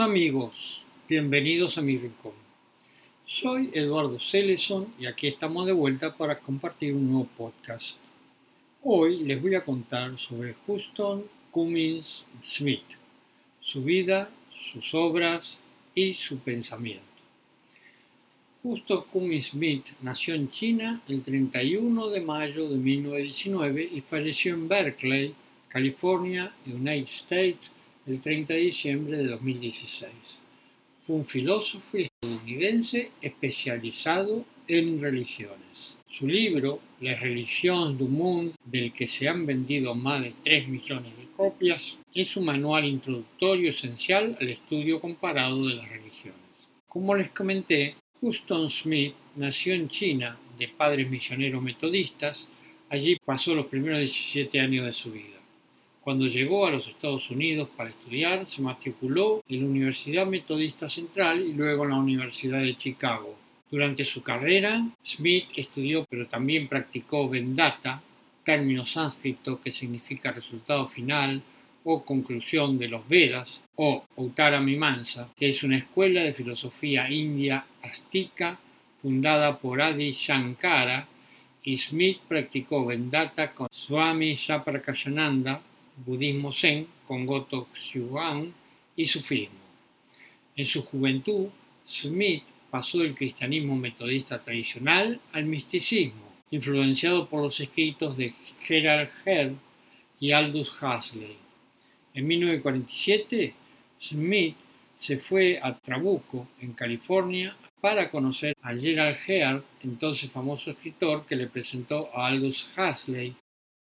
Amigos, bienvenidos a mi rincón. Soy Eduardo Celeson y aquí estamos de vuelta para compartir un nuevo podcast. Hoy les voy a contar sobre Houston Cummings Smith, su vida, sus obras y su pensamiento. Houston Cummings Smith nació en China el 31 de mayo de 1919 y falleció en Berkeley, California, United States, el 30 de diciembre de 2016. Fue un filósofo estadounidense especializado en religiones. Su libro, La religión du monde, del que se han vendido más de 3 millones de copias, es un manual introductorio esencial al estudio comparado de las religiones. Como les comenté, Houston Smith nació en China de padres misioneros metodistas. Allí pasó los primeros 17 años de su vida. Cuando llegó a los Estados Unidos para estudiar, se matriculó en la Universidad Metodista Central y luego en la Universidad de Chicago. Durante su carrera, Smith estudió pero también practicó Vendata, término sánscrito que significa resultado final o conclusión de los Vedas, o Uttara Mimamsa, que es una escuela de filosofía india astica fundada por Adi Shankara, y Smith practicó Vendata con Swami Saprakashananda, budismo zen con Goto Xiuan y sufismo. En su juventud, Smith pasó del cristianismo metodista tradicional al misticismo, influenciado por los escritos de Gerald Heard y Aldous Huxley. En 1947, Smith se fue a Trabuco, en California, para conocer a Gerald Heard, entonces famoso escritor que le presentó a Aldous Huxley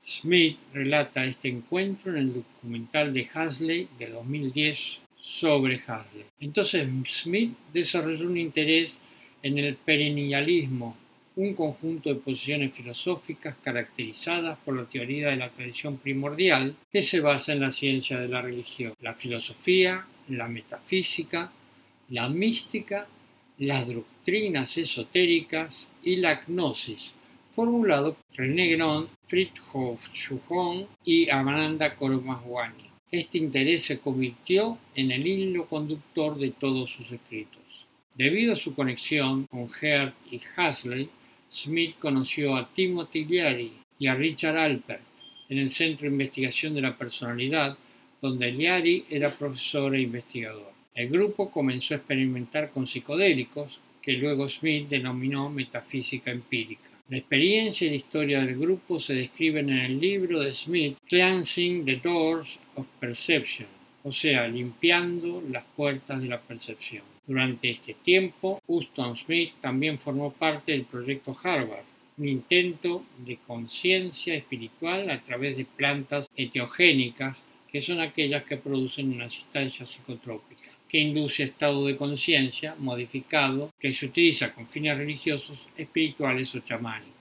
Smith relata este encuentro en el documental de Hasley de 2010 sobre Hasley. Entonces Smith desarrolló un interés en el perennialismo, un conjunto de posiciones filosóficas caracterizadas por la teoría de la tradición primordial que se basa en la ciencia de la religión, la filosofía, la metafísica, la mística, las doctrinas esotéricas y la gnosis, formulado por René Gron, Fritjof Schuon y Amananda Kormahwani. Este interés se convirtió en el hilo conductor de todos sus escritos. Debido a su conexión con Hert y Hasley, Smith conoció a Timothy Leary y a Richard Alpert en el Centro de Investigación de la Personalidad, donde Leary era profesor e investigador. El grupo comenzó a experimentar con psicodélicos, que luego Smith denominó metafísica empírica. La experiencia y la historia del grupo se describen en el libro de Smith, Cleansing the Doors of Perception, o sea, limpiando las puertas de la percepción. Durante este tiempo, Houston Smith también formó parte del proyecto Harvard, un intento de conciencia espiritual a través de plantas eteogénicas, que son aquellas que producen una sustancia psicotrópica que induce estado de conciencia modificado que se utiliza con fines religiosos, espirituales o chamánicos.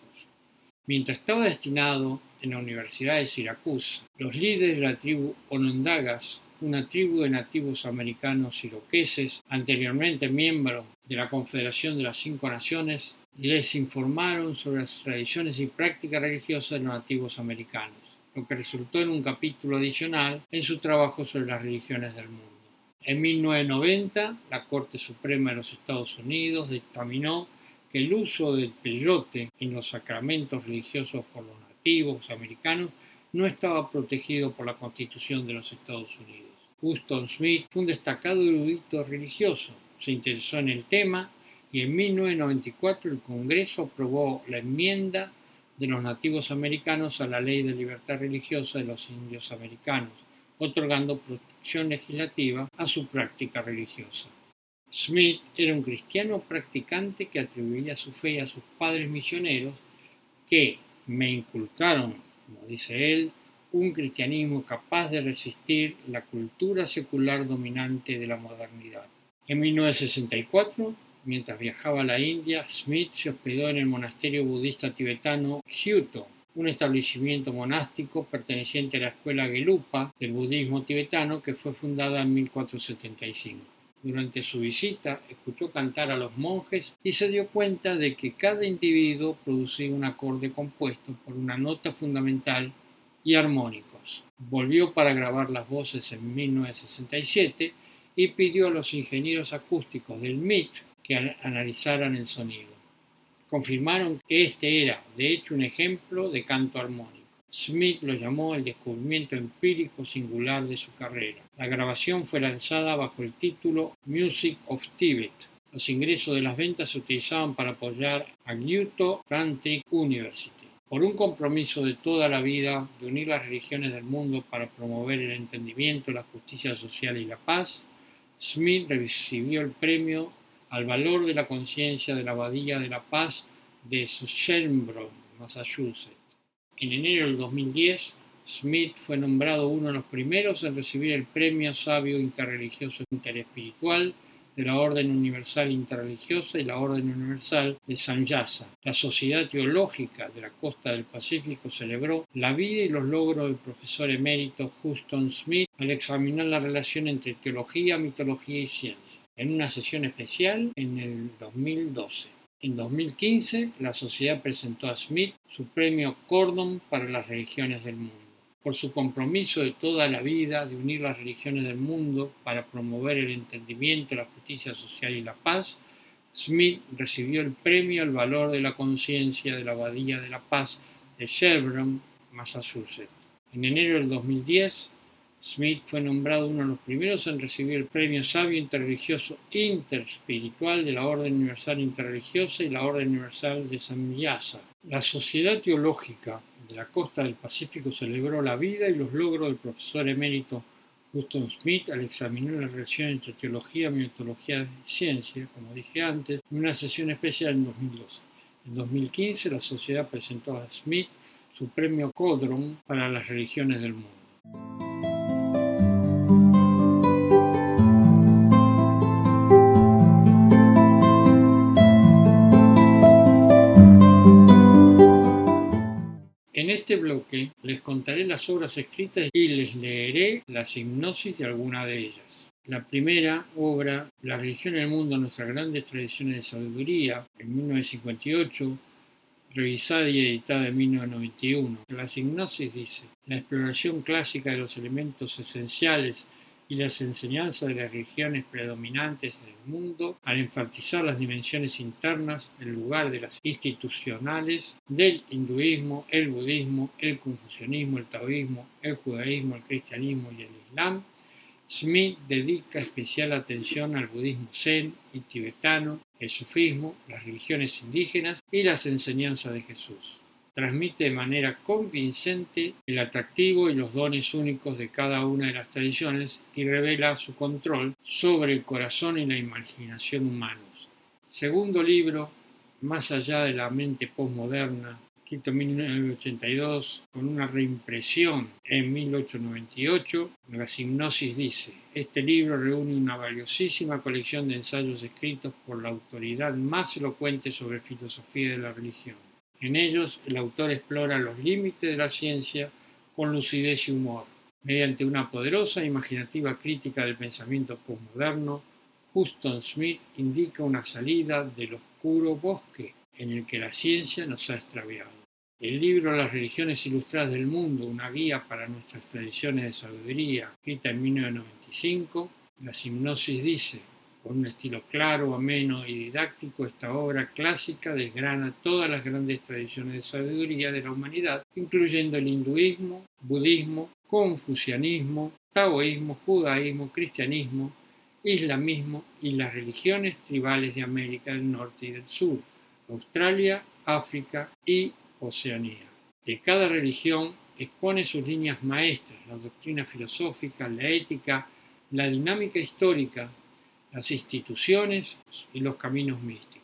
Mientras estaba destinado en la Universidad de Siracusa, los líderes de la tribu Onondagas, una tribu de nativos americanos iroqueses, anteriormente miembros de la Confederación de las Cinco Naciones, les informaron sobre las tradiciones y prácticas religiosas de los nativos americanos, lo que resultó en un capítulo adicional en su trabajo sobre las religiones del mundo. En 1990, la Corte Suprema de los Estados Unidos dictaminó que el uso del peyote en los sacramentos religiosos por los nativos americanos no estaba protegido por la Constitución de los Estados Unidos. Houston Smith fue un destacado erudito religioso, se interesó en el tema y en 1994 el Congreso aprobó la enmienda de los nativos americanos a la Ley de Libertad Religiosa de los Indios Americanos, otorgando protección legislativa a su práctica religiosa. Smith era un cristiano practicante que atribuía su fe a sus padres misioneros que me inculcaron, como dice él, un cristianismo capaz de resistir la cultura secular dominante de la modernidad. En 1964, mientras viajaba a la India, Smith se hospedó en el monasterio budista tibetano Gyuto, un establecimiento monástico perteneciente a la escuela Gelupa del budismo tibetano que fue fundada en 1475. Durante su visita escuchó cantar a los monjes y se dio cuenta de que cada individuo producía un acorde compuesto por una nota fundamental y armónicos. Volvió para grabar las voces en 1967 y pidió a los ingenieros acústicos del MIT que analizaran el sonido. Confirmaron que este era, de hecho, un ejemplo de canto armónico. Smith lo llamó el descubrimiento empírico singular de su carrera. La grabación fue lanzada bajo el título Music of Tibet. Los ingresos de las ventas se utilizaban para apoyar a Gyuto Country University. Por un compromiso de toda la vida de unir las religiones del mundo para promover el entendimiento, la justicia social y la paz, Smith recibió el premio al valor de la conciencia de la Abadía de la Paz de Shelburne, Massachusetts. En enero del 2010, Smith fue nombrado uno de los primeros en recibir el Premio Sabio Interreligioso Interespiritual de la Orden Universal Interreligiosa y la Orden Universal de Sanyasa. La Sociedad Teológica de la Costa del Pacífico celebró la vida y los logros del profesor emérito Houston Smith al examinar la relación entre teología, mitología y ciencia, en una sesión especial en el 2012. En 2015, la sociedad presentó a Smith su premio Cordon para las religiones del mundo. Por su compromiso de toda la vida de unir las religiones del mundo para promover el entendimiento, la justicia social y la paz, Smith recibió el premio al valor de la conciencia de la Abadía de la Paz de Shelburne, Massachusetts. En enero del 2010, Smith fue nombrado uno de los primeros en recibir el Premio Sabio Interreligioso Interespiritual de la Orden Universal Interreligiosa y la Orden Universal de Samyasa. La Sociedad Teológica de la Costa del Pacífico celebró la vida y los logros del profesor emérito Houston Smith al examinar la relación entre teología, mitología y ciencia, como dije antes, en una sesión especial en 2012. En 2015 la sociedad presentó a Smith su premio Codron para las religiones del mundo. Este bloque les contaré las obras escritas y les leeré las hipnosis de alguna de ellas. La primera obra, La religión en el mundo, nuestras grandes tradiciones de sabiduría, en 1958, revisada y editada en 1991. Las hipnosis dice, la exploración clásica de los elementos esenciales y las enseñanzas de las religiones predominantes en el mundo al enfatizar las dimensiones internas en lugar de las institucionales del hinduismo, el budismo, el confucianismo, el taoísmo, el judaísmo, el cristianismo y el islam, Smith dedica especial atención al budismo zen y tibetano, el sufismo, las religiones indígenas y las enseñanzas de Jesús transmite de manera convincente el atractivo y los dones únicos de cada una de las tradiciones y revela su control sobre el corazón y la imaginación humanos. Segundo libro, Más allá de la mente postmoderna, escrito en 1982, con una reimpresión en 1898, la hipnosis dice, este libro reúne una valiosísima colección de ensayos escritos por la autoridad más elocuente sobre filosofía de la religión en ellos, el autor explora los límites de la ciencia con lucidez y humor. Mediante una poderosa e imaginativa crítica del pensamiento postmoderno, Huston Smith indica una salida del oscuro bosque en el que la ciencia nos ha extraviado. El libro Las religiones ilustradas del mundo, una guía para nuestras tradiciones de sabiduría, escrita en 1995, la hipnosis dice, con un estilo claro, ameno y didáctico, esta obra clásica desgrana todas las grandes tradiciones de sabiduría de la humanidad, incluyendo el hinduismo, budismo, confucianismo, taoísmo, judaísmo, cristianismo, islamismo y las religiones tribales de América del Norte y del Sur, Australia, África y Oceanía. De cada religión expone sus líneas maestras, la doctrina filosófica, la ética, la dinámica histórica, las instituciones y los caminos místicos.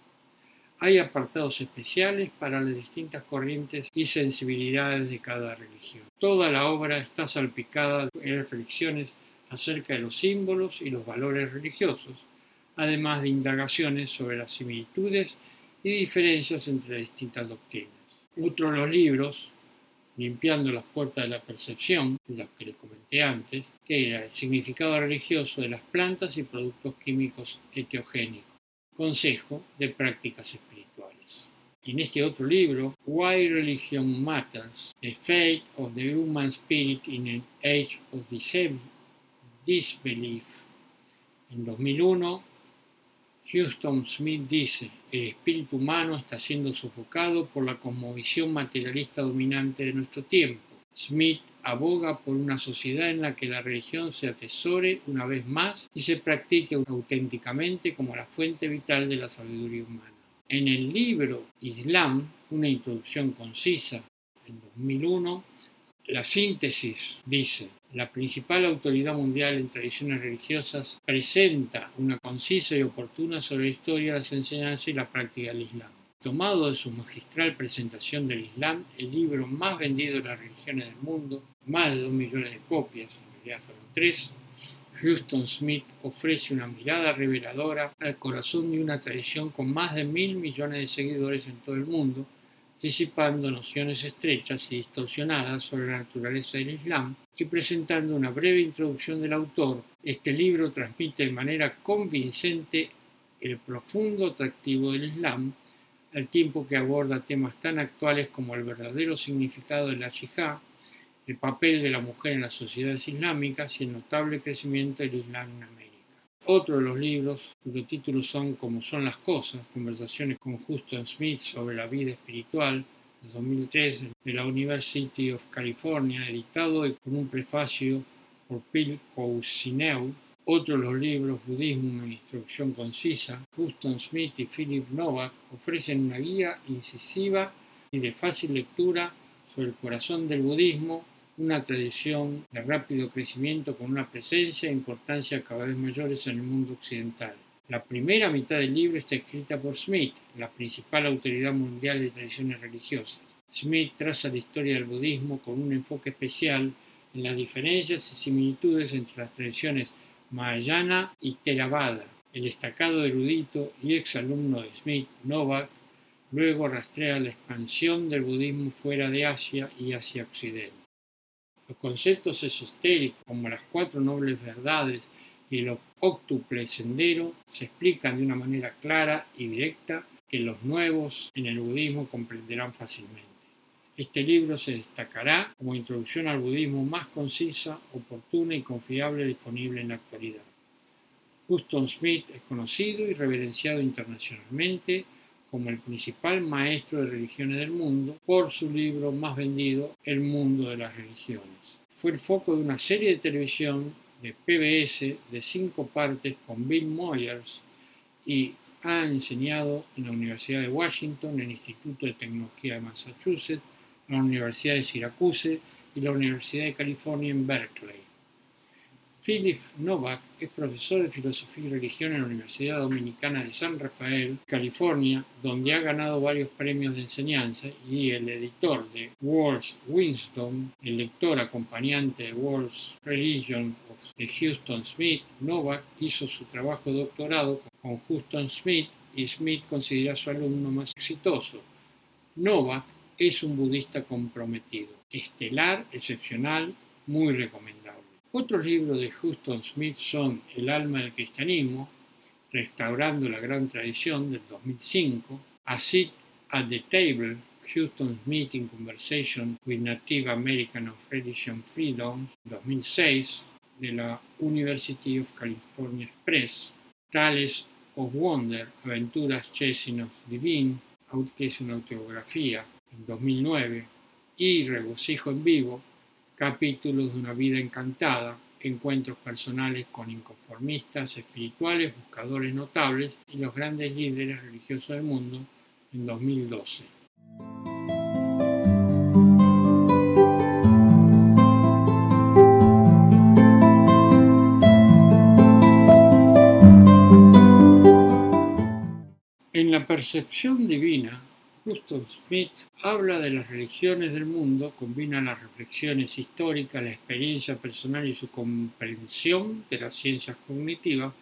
Hay apartados especiales para las distintas corrientes y sensibilidades de cada religión. Toda la obra está salpicada de reflexiones acerca de los símbolos y los valores religiosos, además de indagaciones sobre las similitudes y diferencias entre distintas doctrinas. Otro de los libros limpiando las puertas de la percepción, las que le comenté antes, que era el significado religioso de las plantas y productos químicos etiogénicos. Consejo de prácticas espirituales. En este otro libro, Why Religion Matters, The Fate of the Human Spirit in an Age of Disbelief, En 2001, Houston Smith dice, el espíritu humano está siendo sofocado por la cosmovisión materialista dominante de nuestro tiempo. Smith aboga por una sociedad en la que la religión se atesore una vez más y se practique auténticamente como la fuente vital de la sabiduría humana. En el libro Islam, una introducción concisa, en 2001, la síntesis dice, la principal autoridad mundial en tradiciones religiosas presenta una concisa y oportuna sobre la historia, las enseñanzas y la práctica del Islam. Tomado de su magistral presentación del Islam, el libro más vendido de las religiones del mundo, más de dos millones de copias, en realidad fueron Houston Smith ofrece una mirada reveladora al corazón de una tradición con más de mil millones de seguidores en todo el mundo, disipando nociones estrechas y distorsionadas sobre la naturaleza del Islam y presentando una breve introducción del autor, este libro transmite de manera convincente el profundo atractivo del Islam, al tiempo que aborda temas tan actuales como el verdadero significado de la yihad, el papel de la mujer en las sociedades islámicas y el notable crecimiento del Islam en América. Otro de los libros, cuyos títulos son Como son las cosas, conversaciones con Houston Smith sobre la vida espiritual, de 2003, de la University of California, editado con un prefacio por Phil Cousineau. Otro de los libros, Budismo, una instrucción concisa, Houston Smith y Philip Novak ofrecen una guía incisiva y de fácil lectura sobre el corazón del budismo una tradición de rápido crecimiento con una presencia e importancia cada vez mayores en el mundo occidental. La primera mitad del libro está escrita por Smith, la principal autoridad mundial de tradiciones religiosas. Smith traza la historia del budismo con un enfoque especial en las diferencias y similitudes entre las tradiciones Mahayana y Theravada. El destacado erudito y exalumno de Smith, Novak, luego rastrea la expansión del budismo fuera de Asia y hacia Occidente. Los conceptos esotéricos como las cuatro nobles verdades y el octuple sendero se explican de una manera clara y directa que los nuevos en el budismo comprenderán fácilmente. Este libro se destacará como introducción al budismo más concisa, oportuna y confiable disponible en la actualidad. Huston Smith es conocido y reverenciado internacionalmente como el principal maestro de religiones del mundo por su libro más vendido, El mundo de las religiones. Fue el foco de una serie de televisión de PBS de cinco partes con Bill Moyers y ha enseñado en la Universidad de Washington, el Instituto de Tecnología de Massachusetts, la Universidad de Syracuse y la Universidad de California en Berkeley. Philip Novak es profesor de Filosofía y Religión en la Universidad Dominicana de San Rafael, California, donde ha ganado varios premios de enseñanza y el editor de World's Wisdom, el lector acompañante de World's Religion of the Houston Smith, Novak hizo su trabajo doctorado con Houston Smith y Smith considera su alumno más exitoso. Novak es un budista comprometido, estelar, excepcional, muy recomendable. Otros libros de Houston Smith son El alma del cristianismo, Restaurando la gran tradición del 2005, A Sit at the Table, Houston Smith in Conversation with Native American of Religion Freedom, 2006, de la University of California Express, Tales of Wonder, Aventuras Chasing of Divine, que es una autobiografía, en 2009, y Regocijo en Vivo, capítulos de una vida encantada, encuentros personales con inconformistas, espirituales, buscadores notables y los grandes líderes religiosos del mundo en 2012. En la percepción divina, Houston Smith habla de las religiones del mundo, combina las reflexiones históricas, la experiencia personal y su comprensión de las ciencias cognitivas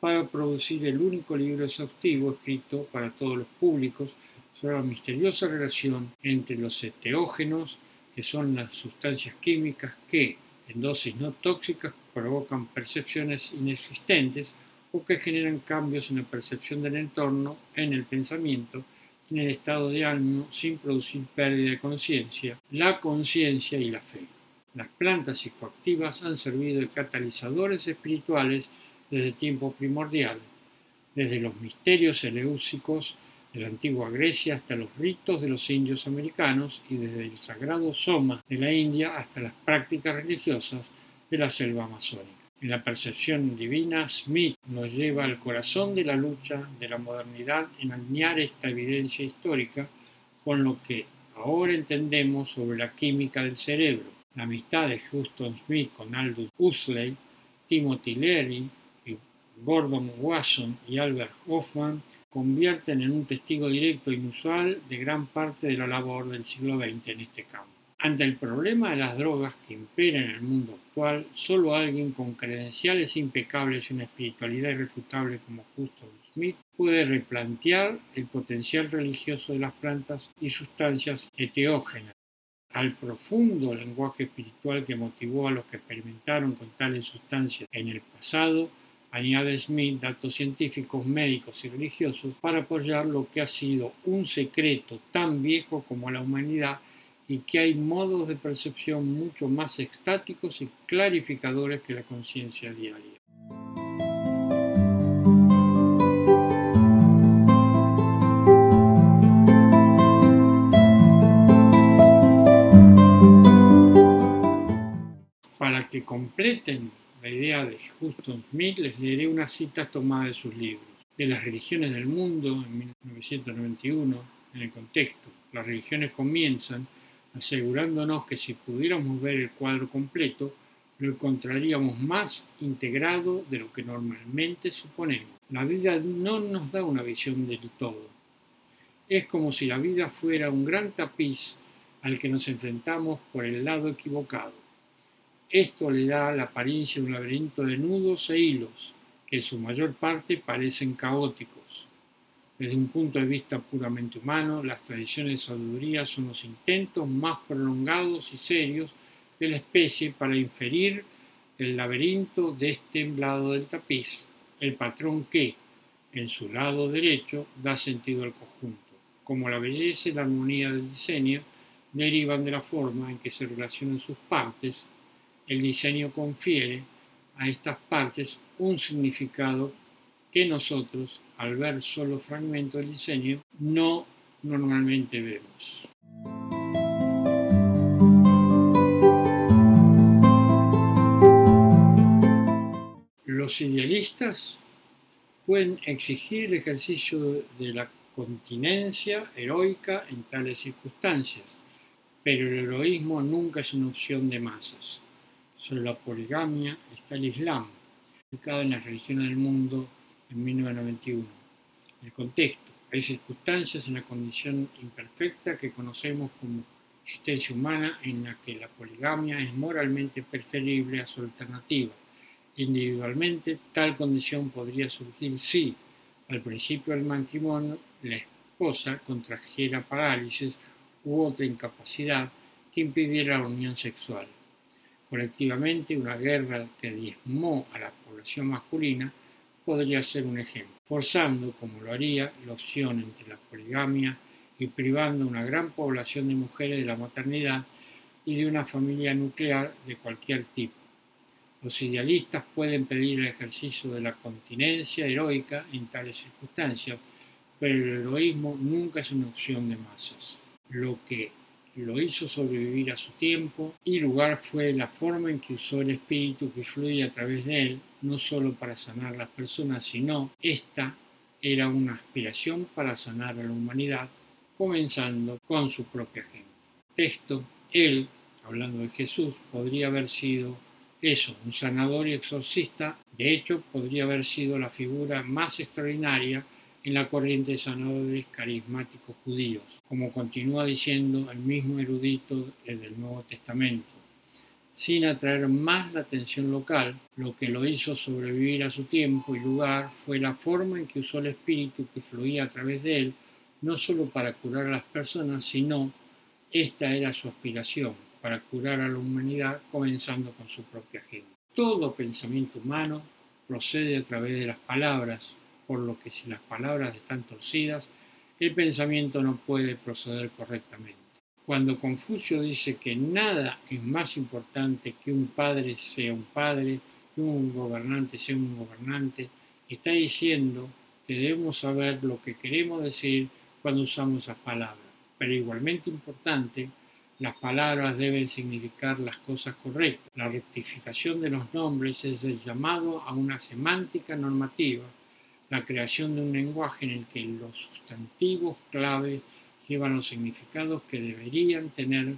para producir el único libro exhaustivo escrito para todos los públicos sobre la misteriosa relación entre los eteógenos, que son las sustancias químicas que, en dosis no tóxicas, provocan percepciones inexistentes o que generan cambios en la percepción del entorno, en el pensamiento, en el estado de ánimo sin producir pérdida de conciencia, la conciencia y la fe. Las plantas psicoactivas han servido de catalizadores espirituales desde tiempo primordial, desde los misterios eleúsicos de la antigua Grecia hasta los ritos de los indios americanos y desde el sagrado soma de la India hasta las prácticas religiosas de la selva amazónica. En la percepción divina, Smith nos lleva al corazón de la lucha de la modernidad en alinear esta evidencia histórica con lo que ahora entendemos sobre la química del cerebro. La amistad de Houston Smith con Aldous Huxley, Timothy Leary, Gordon Wasson y Albert Hoffman convierten en un testigo directo e inusual de gran parte de la labor del siglo XX en este campo. Ante el problema de las drogas que imperan en el mundo actual, solo alguien con credenciales impecables y una espiritualidad irrefutable como Houston Smith puede replantear el potencial religioso de las plantas y sustancias eteógenas. Al profundo lenguaje espiritual que motivó a los que experimentaron con tales sustancias en el pasado, añade Smith datos científicos, médicos y religiosos para apoyar lo que ha sido un secreto tan viejo como la humanidad y que hay modos de percepción mucho más estáticos y clarificadores que la conciencia diaria. Para que completen la idea de Houston Smith, les leeré unas citas tomadas de sus libros. De las religiones del mundo, en 1991, en el contexto, las religiones comienzan asegurándonos que si pudiéramos ver el cuadro completo, lo encontraríamos más integrado de lo que normalmente suponemos. La vida no nos da una visión del todo. Es como si la vida fuera un gran tapiz al que nos enfrentamos por el lado equivocado. Esto le da la apariencia de un laberinto de nudos e hilos, que en su mayor parte parecen caóticos. Desde un punto de vista puramente humano, las tradiciones de sabiduría son los intentos más prolongados y serios de la especie para inferir el laberinto de este lado del tapiz, el patrón que, en su lado derecho, da sentido al conjunto, como la belleza y la armonía del diseño derivan de la forma en que se relacionan sus partes el diseño confiere a estas partes un significado que nosotros, al ver solo fragmentos del diseño, no normalmente vemos. Los idealistas pueden exigir el ejercicio de la continencia heroica en tales circunstancias, pero el heroísmo nunca es una opción de masas sobre la poligamia está el Islam, publicado en las religiones del mundo en 1991. El contexto. Hay circunstancias en la condición imperfecta que conocemos como existencia humana en la que la poligamia es moralmente preferible a su alternativa. Individualmente, tal condición podría surgir si, al principio del matrimonio, la esposa contrajera parálisis u otra incapacidad que impidiera la unión sexual colectivamente una guerra que diezmó a la población masculina podría ser un ejemplo, forzando, como lo haría, la opción entre la poligamia y privando a una gran población de mujeres de la maternidad y de una familia nuclear de cualquier tipo. Los idealistas pueden pedir el ejercicio de la continencia heroica en tales circunstancias, pero el heroísmo nunca es una opción de masas. Lo que lo hizo sobrevivir a su tiempo y lugar fue la forma en que usó el espíritu que fluía a través de él, no solo para sanar las personas, sino esta era una aspiración para sanar a la humanidad, comenzando con su propia gente. Esto, él, hablando de Jesús, podría haber sido eso, un sanador y exorcista, de hecho podría haber sido la figura más extraordinaria en la corriente de sanadores carismáticos judíos, como continúa diciendo el mismo erudito del Nuevo Testamento. Sin atraer más la atención local, lo que lo hizo sobrevivir a su tiempo y lugar fue la forma en que usó el espíritu que fluía a través de él, no solo para curar a las personas, sino, esta era su aspiración, para curar a la humanidad comenzando con su propia gente. Todo pensamiento humano procede a través de las palabras, por lo que si las palabras están torcidas, el pensamiento no puede proceder correctamente. Cuando Confucio dice que nada es más importante que un padre sea un padre que un gobernante sea un gobernante, está diciendo que debemos saber lo que queremos decir cuando usamos esas palabras. Pero igualmente importante, las palabras deben significar las cosas correctas. La rectificación de los nombres es el llamado a una semántica normativa, la creación de un lenguaje en el que los sustantivos clave llevan los significados que deberían tener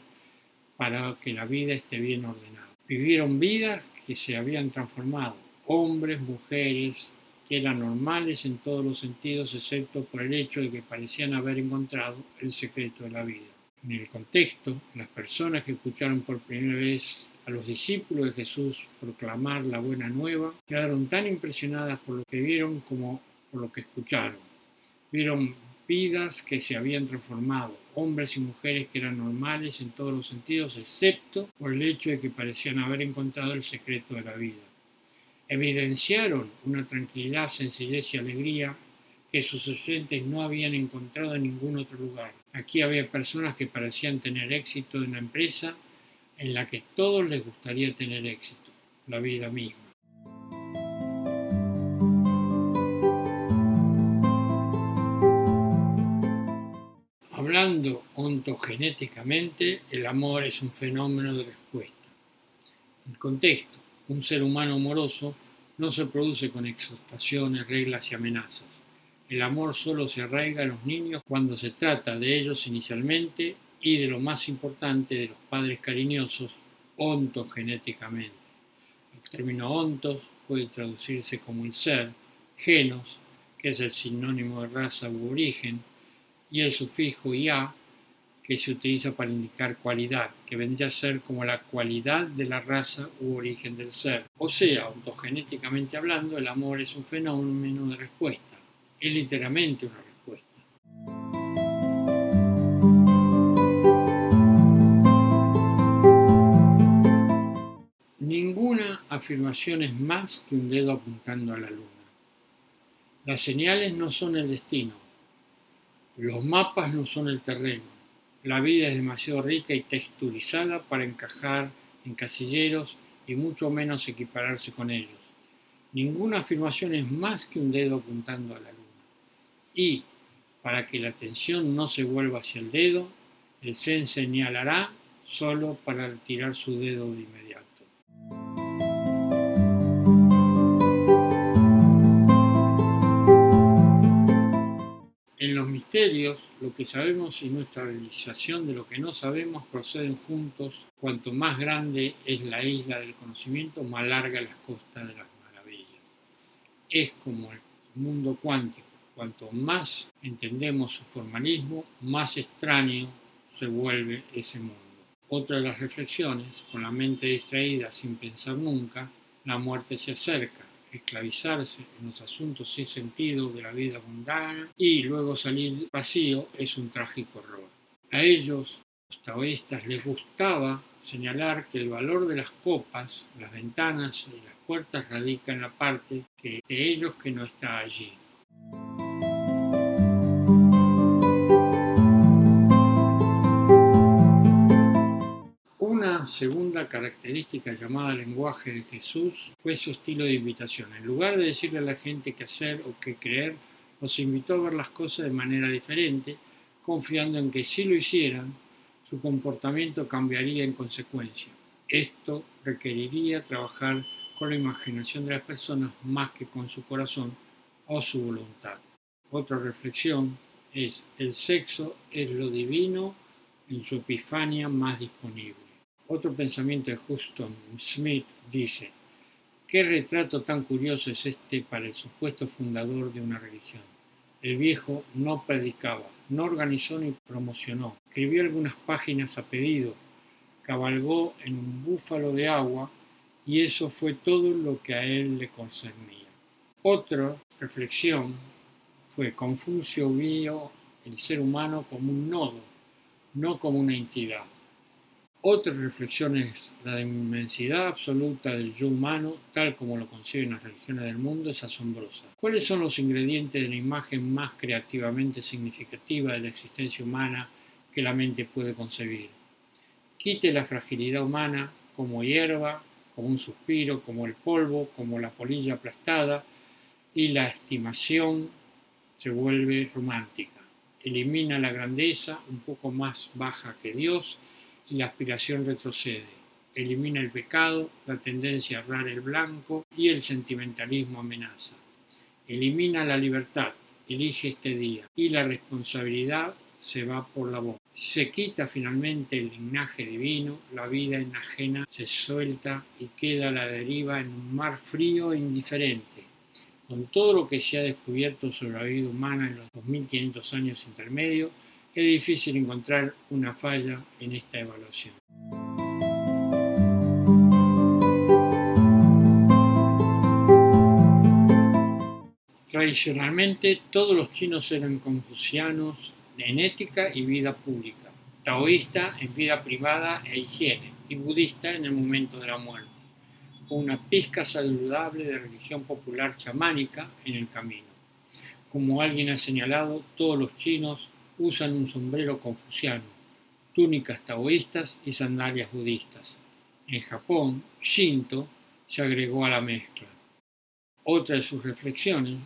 para que la vida esté bien ordenada. Vivieron vidas que se habían transformado, hombres, mujeres, que eran normales en todos los sentidos, excepto por el hecho de que parecían haber encontrado el secreto de la vida. En el contexto, las personas que escucharon por primera vez a los discípulos de Jesús proclamar la buena nueva quedaron tan impresionadas por lo que vieron como por lo que escucharon. Vieron vidas que se habían transformado, hombres y mujeres que eran normales en todos los sentidos, excepto por el hecho de que parecían haber encontrado el secreto de la vida. Evidenciaron una tranquilidad, sencillez y alegría que sus oyentes no habían encontrado en ningún otro lugar. Aquí había personas que parecían tener éxito en la empresa en la que todos les gustaría tener éxito, la vida misma. Hablando ontogenéticamente, el amor es un fenómeno de respuesta. El contexto, un ser humano amoroso no se produce con exhortaciones, reglas y amenazas. El amor solo se arraiga en los niños cuando se trata de ellos inicialmente y de lo más importante de los padres cariñosos ontogenéticamente. El término ontos puede traducirse como el ser, genos, que es el sinónimo de raza u origen, y el sufijo ia, que se utiliza para indicar cualidad, que vendría a ser como la cualidad de la raza u origen del ser. O sea, ontogenéticamente hablando, el amor es un fenómeno de respuesta es literalmente una respuesta. Ninguna afirmación es más que un dedo apuntando a la luna. Las señales no son el destino. Los mapas no son el terreno. La vida es demasiado rica y texturizada para encajar en casilleros y mucho menos equipararse con ellos. Ninguna afirmación es más que un dedo apuntando a la luna y, para que la atención no se vuelva hacia el dedo, el Zen señalará solo para retirar su dedo de inmediato. Los misterios, lo que sabemos y nuestra realización de lo que no sabemos proceden juntos. Cuanto más grande es la isla del conocimiento, más larga las costas de las maravillas. Es como el mundo cuántico Cuanto más entendemos su formalismo, más extraño se vuelve ese mundo. Otra de las reflexiones, con la mente distraída sin pensar nunca, la muerte se acerca, esclavizarse en los asuntos sin sentido de la vida mundana y luego salir vacío es un trágico horror. A ellos, los taoístas, les gustaba señalar que el valor de las copas, las ventanas y las puertas radica en la parte que, de ellos que no está allí. Característica llamada lenguaje de Jesús fue su estilo de invitación. En lugar de decirle a la gente qué hacer o qué creer, los invitó a ver las cosas de manera diferente, confiando en que si lo hicieran, su comportamiento cambiaría en consecuencia. Esto requeriría trabajar con la imaginación de las personas más que con su corazón o su voluntad. Otra reflexión es, el sexo es lo divino en su epifania más disponible. Otro pensamiento de Huston Smith dice, ¿qué retrato tan curioso es este para el supuesto fundador de una religión? El viejo no predicaba, no organizó ni promocionó, escribió algunas páginas a pedido, cabalgó en un búfalo de agua y eso fue todo lo que a él le concernía. Otra reflexión fue Confucio vio el ser humano como un nodo, no como una entidad. Otra reflexión es la inmensidad absoluta del yo humano, tal como lo conciben las religiones del mundo, es asombrosa. ¿Cuáles son los ingredientes de la imagen más creativamente significativa de la existencia humana que la mente puede concebir? Quite la fragilidad humana como hierba como un suspiro, como el polvo, como la polilla aplastada, y la estimación se vuelve romántica. Elimina la grandeza un poco más baja que Dios y la aspiración retrocede. Elimina el pecado, la tendencia a errar el blanco y el sentimentalismo amenaza. Elimina la libertad, elige este día y la responsabilidad se va por la boca. Se quita finalmente el linaje divino, la vida enajena se suelta y queda a la deriva en un mar frío e indiferente. Con todo lo que se ha descubierto sobre la vida humana en los 2500 años intermedios, es difícil encontrar una falla en esta evaluación. Tradicionalmente todos los chinos eran confucianos en ética y vida pública, taoísta en vida privada e higiene y budista en el momento de la muerte, con una pizca saludable de religión popular chamánica en el camino. Como alguien ha señalado, todos los chinos usan un sombrero confuciano, túnicas taoístas y sandalias budistas. En Japón, Shinto se agregó a la mezcla. Otra de sus reflexiones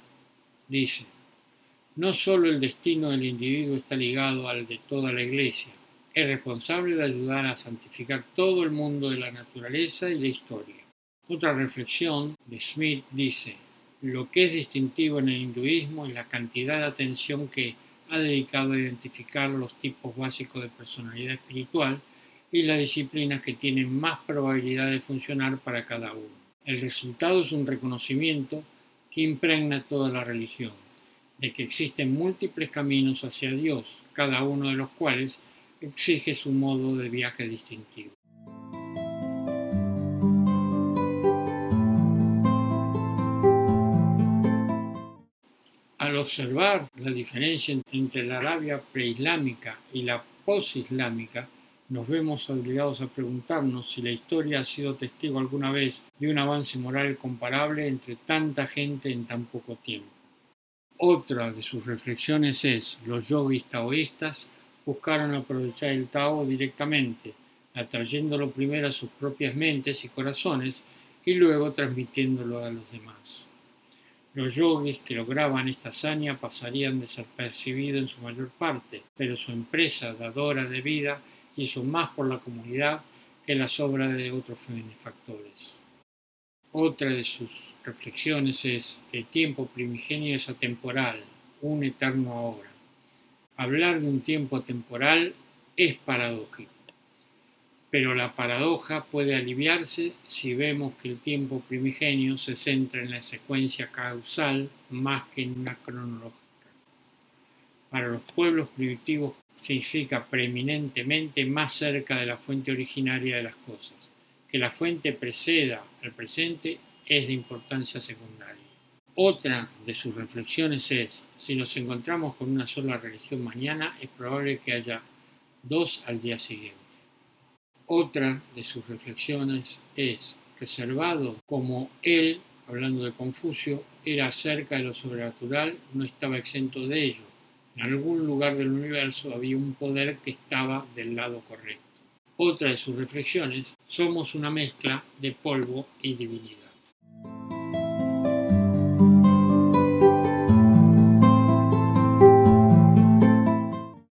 dice, no solo el destino del individuo está ligado al de toda la Iglesia, es responsable de ayudar a santificar todo el mundo de la naturaleza y la historia. Otra reflexión de Smith dice, lo que es distintivo en el hinduismo es la cantidad de atención que ha dedicado a identificar los tipos básicos de personalidad espiritual y las disciplinas que tienen más probabilidad de funcionar para cada uno. El resultado es un reconocimiento que impregna toda la religión, de que existen múltiples caminos hacia Dios, cada uno de los cuales exige su modo de viaje distintivo. Observar la diferencia entre la Arabia preislámica y la posislámica, nos vemos obligados a preguntarnos si la historia ha sido testigo alguna vez de un avance moral comparable entre tanta gente en tan poco tiempo. Otra de sus reflexiones es, los yogis taoístas buscaron aprovechar el Tao directamente, atrayéndolo primero a sus propias mentes y corazones y luego transmitiéndolo a los demás. Los yogis que lograban esta hazaña pasarían desapercibidos en su mayor parte, pero su empresa dadora de vida hizo más por la comunidad que las obras de otros benefactores. Otra de sus reflexiones es, el tiempo primigenio es atemporal, un eterno ahora. Hablar de un tiempo atemporal es paradójico, pero la paradoja puede aliviarse si vemos que el tiempo primigenio se centra en la secuencia causal más que en una cronológica. Para los pueblos primitivos significa preeminentemente más cerca de la fuente originaria de las cosas. Que la fuente preceda al presente es de importancia secundaria. Otra de sus reflexiones es, si nos encontramos con una sola religión mañana, es probable que haya dos al día siguiente. Otra de sus reflexiones es, reservado como él, hablando de Confucio, era acerca de lo sobrenatural, no estaba exento de ello en algún lugar del universo había un poder que estaba del lado correcto. Otra de sus reflexiones, somos una mezcla de polvo y divinidad.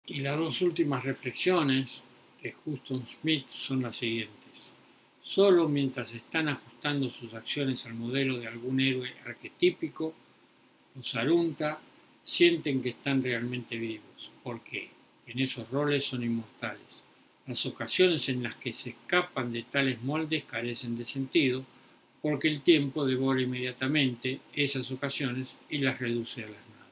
Las dos últimas reflexiones de Huston Smith son las siguientes. Solo mientras están ajustando sus acciones al modelo de algún héroe arquetípico, los arunta sienten que están realmente vivos, porque en esos roles son inmortales. Las ocasiones en las que se escapan de tales moldes carecen de sentido, porque el tiempo devora inmediatamente esas ocasiones y las reduce a las nada.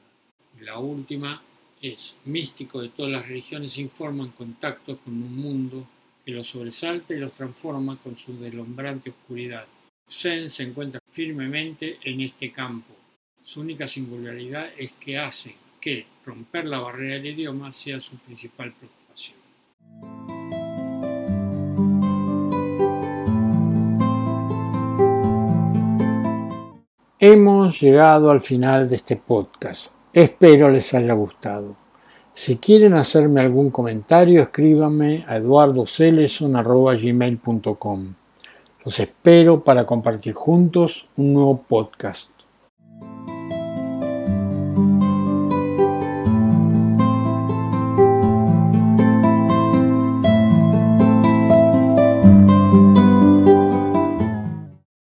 La última es, místico de todas las religiones informan contactos con un mundo que los sobresalta y los transforma con su deslumbrante oscuridad. Zen se encuentra firmemente en este campo, su única singularidad es que hace que romper la barrera del idioma sea su principal preocupación. Hemos llegado al final de este podcast. Espero les haya gustado. Si quieren hacerme algún comentario, escríbanme a eduardoceleson.gmail.com. Los espero para compartir juntos un nuevo podcast.